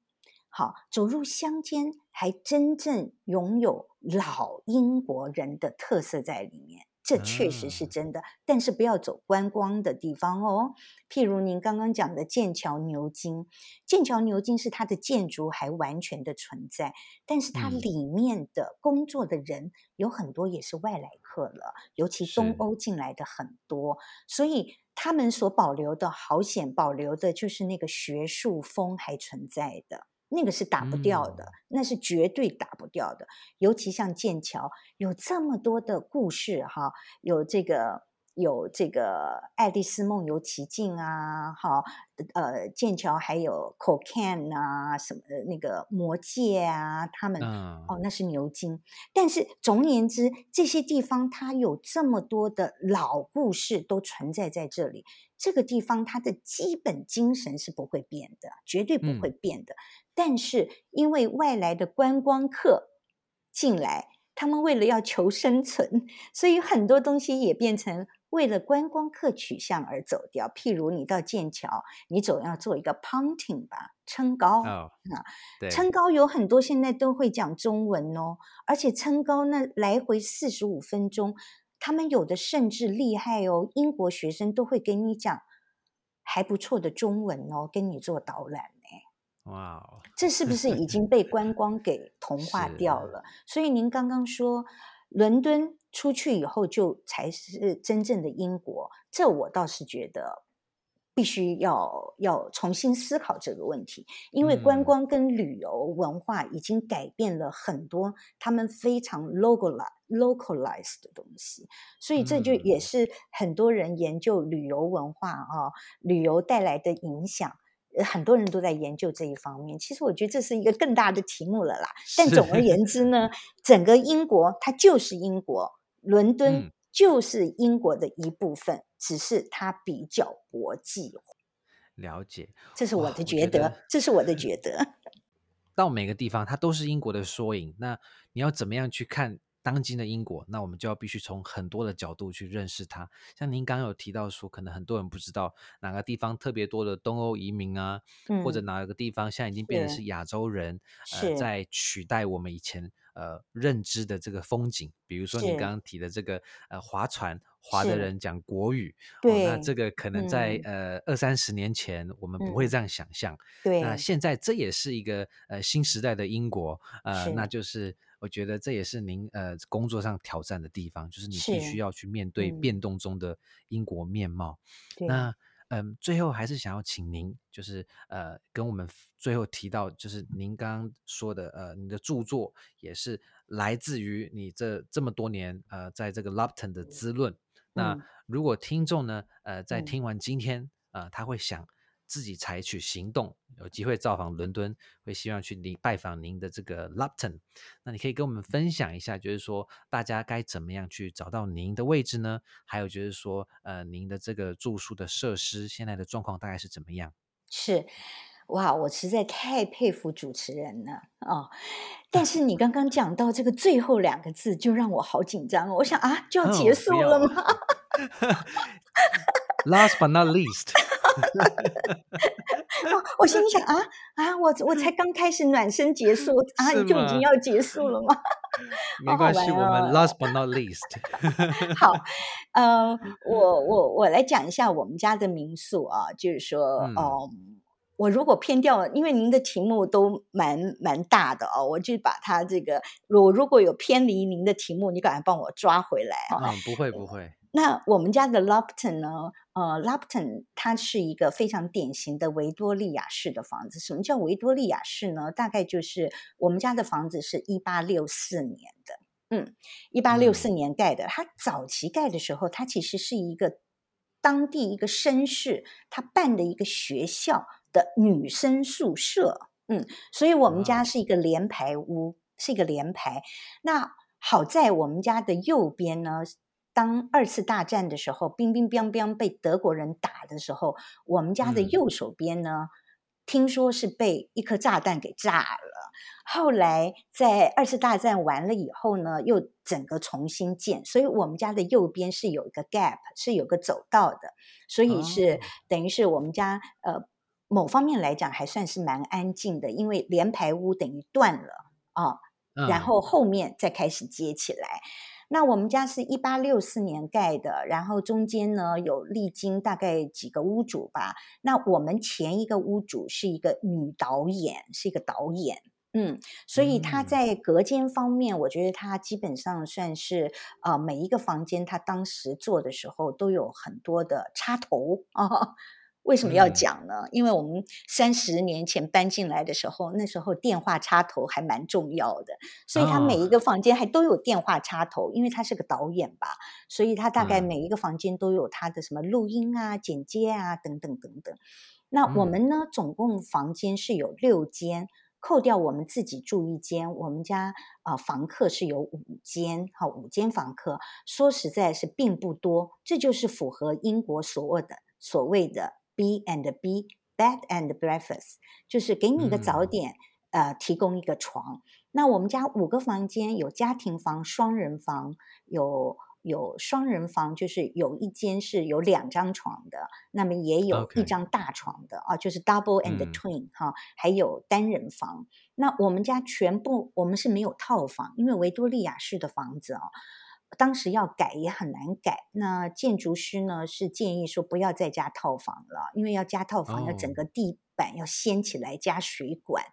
好，走入乡间，还真正拥有老英国人的特色在里面。这确实是真的，但是不要走观光的地方哦。譬如您刚刚讲的剑桥、牛津，剑桥、牛津是它的建筑还完全的存在，但是它里面的工作的人有很多也是外来客了，尤其东欧进来的很多，所以他们所保留的好险，保留的就是那个学术风还存在的。那个是打不掉的，嗯，那是绝对打不掉的。尤其像剑桥，有这么多的故事哈，有这个。有这个《爱丽丝梦游奇境》啊，哈，呃，剑桥还有 Cocaine 啊，什么那个魔戒啊，他们、嗯、哦，那是牛津。但是总而言之，这些地方它有这么多的老故事都存在在这里。这个地方它的基本精神是不会变的，绝对不会变的。嗯、但是因为外来的观光客进来，他们为了要求生存，所以很多东西也变成。为了观光客取向而走掉，譬如你到剑桥，你总要做一个 punting 吧，撑高啊，撑高有很多现在都会讲中文哦，而且撑高那来回四十五分钟，他们有的甚至厉害哦，英国学生都会给你讲还不错的中文哦，跟你做导览呢。哇，这是不是已经被观光给同 化掉了？所以您刚刚说伦敦。出去以后就才是真正的英国，这我倒是觉得必须要要重新思考这个问题，因为观光跟旅游文化已经改变了很多，他们非常 localized localized 的东西，所以这就也是很多人研究旅游文化啊，旅游带来的影响。很多人都在研究这一方面，其实我觉得这是一个更大的题目了啦。但总而言之呢，整个英国它就是英国。伦敦就是英国的一部分，嗯，只是它比较国际化。了解，这是我的觉得，觉得这是我的觉得。到每个地方，它都是英国的缩影。那你要怎么样去看当今的英国？那我们就要必须从很多的角度去认识它。像您刚刚有提到说，可能很多人不知道哪个地方特别多的东欧移民啊，嗯、或者哪个地方现在已经变成是亚洲人，呃，在取代我们以前呃认知的这个风景。比如说你刚刚提的这个呃划船。华的人讲国语，对、哦，那这个可能在、嗯、呃二三十年前我们不会这样想象。那现在这也是一个呃新时代的英国，呃，那就是我觉得这也是您呃工作上挑战的地方，就是你必须要去面对变动中的英国面貌。嗯、那嗯、呃，最后还是想要请您，就是呃跟我们最后提到，就是您刚刚说的呃，你的著作也是来自于你这这么多年呃在这个 Lupton 的滋润。那如果听众呢，呃，在听完今天，呃，他会想自己采取行动，有机会造访伦敦，会希望去您拜访您的这个 Lupton，那你可以跟我们分享一下，就是说大家该怎么样去找到您的位置呢？还有就是说，呃，您的这个住宿的设施现在的状况大概是怎么样？是。哇，我实在太佩服主持人了哦！但是你刚刚讲到这个最后两个字，就让我好紧张。我想啊，就要结束了吗？哦、Last but not least，我心里想啊啊，我我才刚开始暖身结束 啊，你就已经要结束了吗？没关系，我们 last but not least。好，呃，我我我来讲一下我们家的民宿啊，就是说，嗯。嗯我如果偏掉了，因为您的题目都蛮蛮大的哦，我就把它这个，我如果有偏离您的题目，你赶快帮我抓回来啊！嗯，不会不会。那我们家的 Lupton 呢？呃，Lupton 它是一个非常典型的维多利亚式的房子。什么叫维多利亚式呢？大概就是我们家的房子是一八六四年的，嗯，一八六四年盖的。它早期盖的时候，它其实是一个当地一个绅士他办的一个学校。的女生宿舍，嗯，所以我们家是一个连排屋，是一个连排。那好在我们家的右边呢，当二次大战的时候，乒乒乓乓被德国人打的时候，我们家的右手边呢，嗯、听说是被一颗炸弹给炸了。后来在二次大战完了以后呢，又整个重新建，所以我们家的右边是有一个 gap，是有个走道的，所以是、哦、等于是我们家呃。某方面来讲还算是蛮安静的，因为连排屋等于断了啊，然后后面再开始接起来。嗯、那我们家是一八六四年盖的，然后中间呢有历经大概几个屋主吧。那我们前一个屋主是一个女导演，是一个导演，嗯，所以她在隔间方面，我觉得她基本上算是啊、呃，每一个房间她当时做的时候都有很多的插头啊。为什么要讲呢？因为我们三十年前搬进来的时候，那时候电话插头还蛮重要的，所以他每一个房间还都有电话插头。因为他是个导演吧，所以他大概每一个房间都有他的什么录音啊、剪接啊等等等等。那我们呢，总共房间是有六间，扣掉我们自己住一间，我们家啊房客是有五间，好，五间房客，说实在是并不多，这就是符合英国所谓的所谓的。B and B bed and breakfast，就是给你一个早点，嗯、呃，提供一个床。那我们家五个房间，有家庭房、双人房，有有双人房，就是有一间是有两张床的，那么也有一张大床的.啊，就是 double and twin 哈、嗯啊，还有单人房。那我们家全部我们是没有套房，因为维多利亚式的房子啊。当时要改也很难改，那建筑师呢是建议说不要再加套房了，因为要加套房要整个地板要掀起来加水管，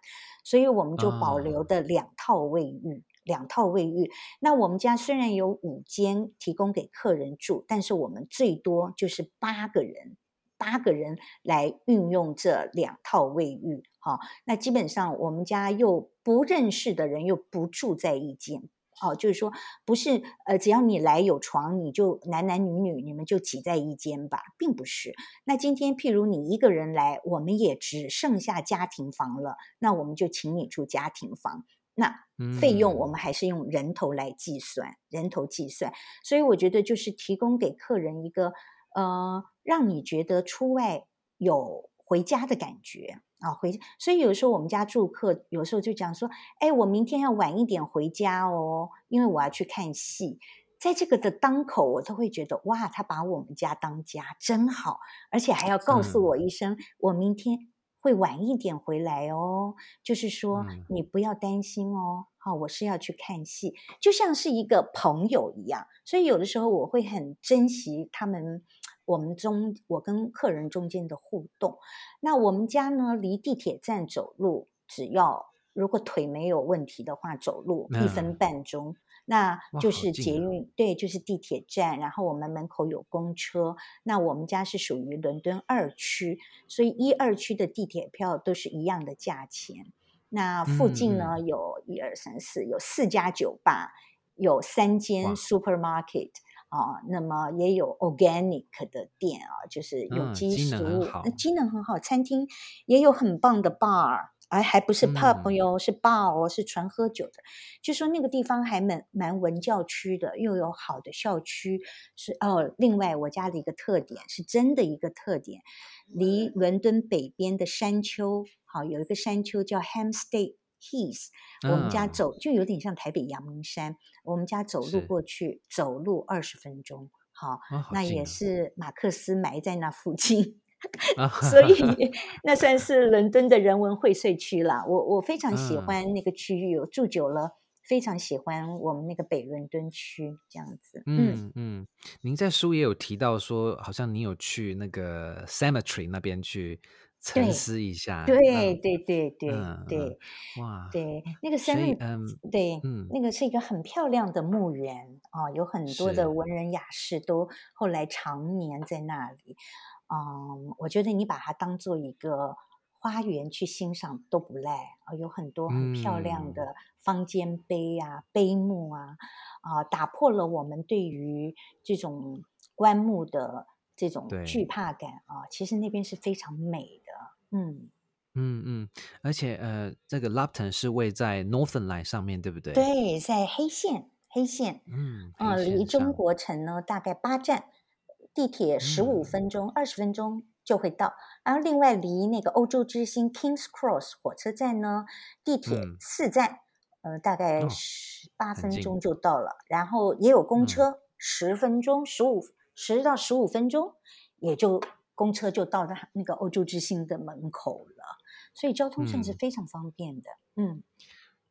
所以我们就保留的两套卫浴，两套卫浴。那我们家虽然有五间提供给客人住，但是我们最多就是八个人，八个人来运用这两套卫浴。好，那基本上我们家又不认识的人又不住在一间。好，就是说，不是呃，只要你来有床，你就男男女女你们就挤在一间吧，并不是。那今天譬如你一个人来，我们也只剩下家庭房了，那我们就请你住家庭房。那费用我们还是用人头来计算，人头计算。所以我觉得就是提供给客人一个呃，让你觉得出外有回家的感觉啊，回。所以有时候我们家住客有时候就讲说，哎，我明天要晚一点回家哦，因为我要去看戏。在这个的当口，我都会觉得哇，他把我们家当家，真好，而且还要告诉我一声，嗯、我明天会晚一点回来哦，就是说、嗯、你不要担心哦。好，我是要去看戏，就像是一个朋友一样，所以有的时候我会很珍惜他们，我们中我跟客人中间的互动。那我们家呢，离地铁站走路只要如果腿没有问题的话，走路一分半钟。嗯那就是捷运，对，就是地铁站。然后我们门口有公车。那我们家是属于伦敦二区，所以一二区的地铁票都是一样的价钱。那附近呢，嗯、有一二三四，有四家酒吧，有三间 supermarket 啊，那么也有 organic 的店啊，就是有机食物，那、嗯、机能很好。餐厅也有很棒的 bar。而还不是 pub 哟，是 bar 哦，是纯喝酒的。就说那个地方还蛮蛮文教区的，又有好的校区。是哦，另外我家的一个特点，是真的一个特点，离伦敦北边的山丘，好有一个山丘叫 Hampstead Heath，我们家走就有点像台北阳明山，我们家走路过去，走路二十分钟，好，那也是马克思埋在那附近。所以 那算是伦敦的人文荟萃区了。我我非常喜欢那个区域，我住久了，非常喜欢我们那个北伦敦区这样子。嗯嗯，您在书也有提到说，好像你有去那个 cemetery 那边去沉思一下。对对对对对对，哇，对那个对，嗯，那个是一个很漂亮的墓园啊，有很多的文人雅士都后来长年在那里。嗯，我觉得你把它当做一个花园去欣赏都不赖啊，有很多很漂亮的方尖碑啊、嗯、碑墓啊，啊，打破了我们对于这种棺木的这种惧怕感啊。其实那边是非常美的，嗯嗯嗯，而且呃，这个 Lupton 是位在 Northern Line 上面对不对？对，在黑线，黑线，嗯啊，离中国城呢大概八站。地铁十五分钟、二十、嗯、分钟就会到，然后另外离那个欧洲之星 Kings Cross 火车站呢，地铁四站，嗯、呃，大概十八分钟就到了。哦、然后也有公车，十、嗯、分钟、十五十到十五分钟，也就公车就到那那个欧洲之星的门口了。所以交通算是非常方便的。嗯，嗯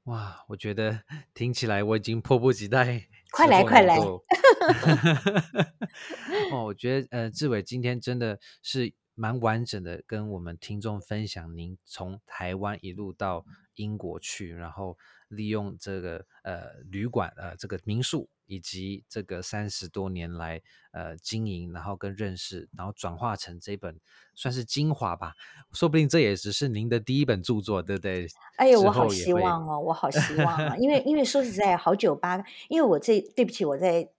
哇，我觉得听起来我已经迫不及待。快来快来！哦，我觉得呃，志伟今天真的是蛮完整的，跟我们听众分享您从台湾一路到英国去，然后利用这个呃旅馆呃这个民宿。以及这个三十多年来，呃，经营，然后跟认识，然后转化成这本算是精华吧。说不定这也只是您的第一本著作，对不对？哎呦，我好希望哦，我好希望啊！因为因为说实在，好酒吧，因为我这对不起，我再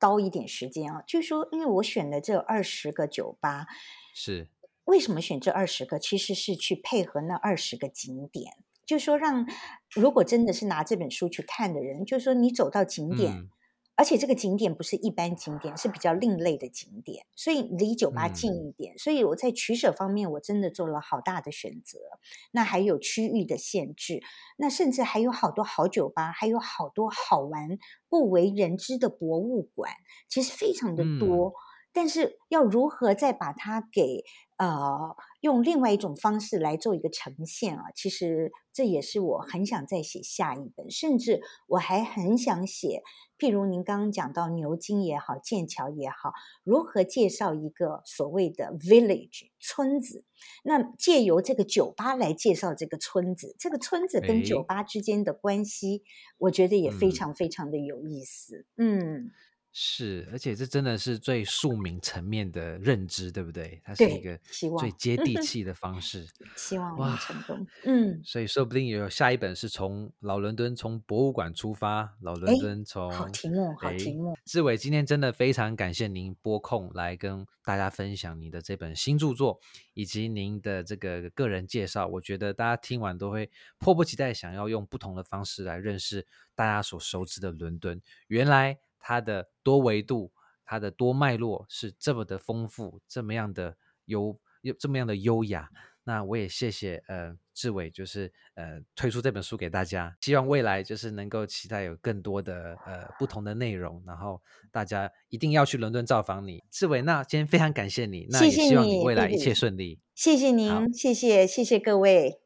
叨一点时间啊。就是说，因为我选的这二十个酒吧，是为什么选这二十个？其实是去配合那二十个景点，就是说让如果真的是拿这本书去看的人，就是说你走到景点。嗯而且这个景点不是一般景点，是比较另类的景点，所以离酒吧近一点。嗯、所以我在取舍方面，我真的做了好大的选择。那还有区域的限制，那甚至还有好多好酒吧，还有好多好玩不为人知的博物馆，其实非常的多。嗯、但是要如何再把它给呃用另外一种方式来做一个呈现啊？其实这也是我很想再写下一本，甚至我还很想写。譬如您刚刚讲到牛津也好，剑桥也好，如何介绍一个所谓的 village 村子？那借由这个酒吧来介绍这个村子，这个村子跟酒吧之间的关系，我觉得也非常非常的有意思。嗯。嗯是，而且这真的是最庶民层面的认知，对不对？它是一个最接地气的方式。希望哇成功。嗯，所以说不定有下一本是从老伦敦从博物馆出发，老伦敦从好题目，好题目。志伟今天真的非常感谢您拨空来跟大家分享你的这本新著作，以及您的这个个人介绍。我觉得大家听完都会迫不及待想要用不同的方式来认识大家所熟知的伦敦。原来。它的多维度，它的多脉络是这么的丰富，这么样的有有这么样的优雅。那我也谢谢呃志伟，就是呃推出这本书给大家，希望未来就是能够期待有更多的呃不同的内容，然后大家一定要去伦敦造访你，志伟。那今天非常感谢你，那也希望你未来一切顺利。谢谢您，谢谢谢谢各位。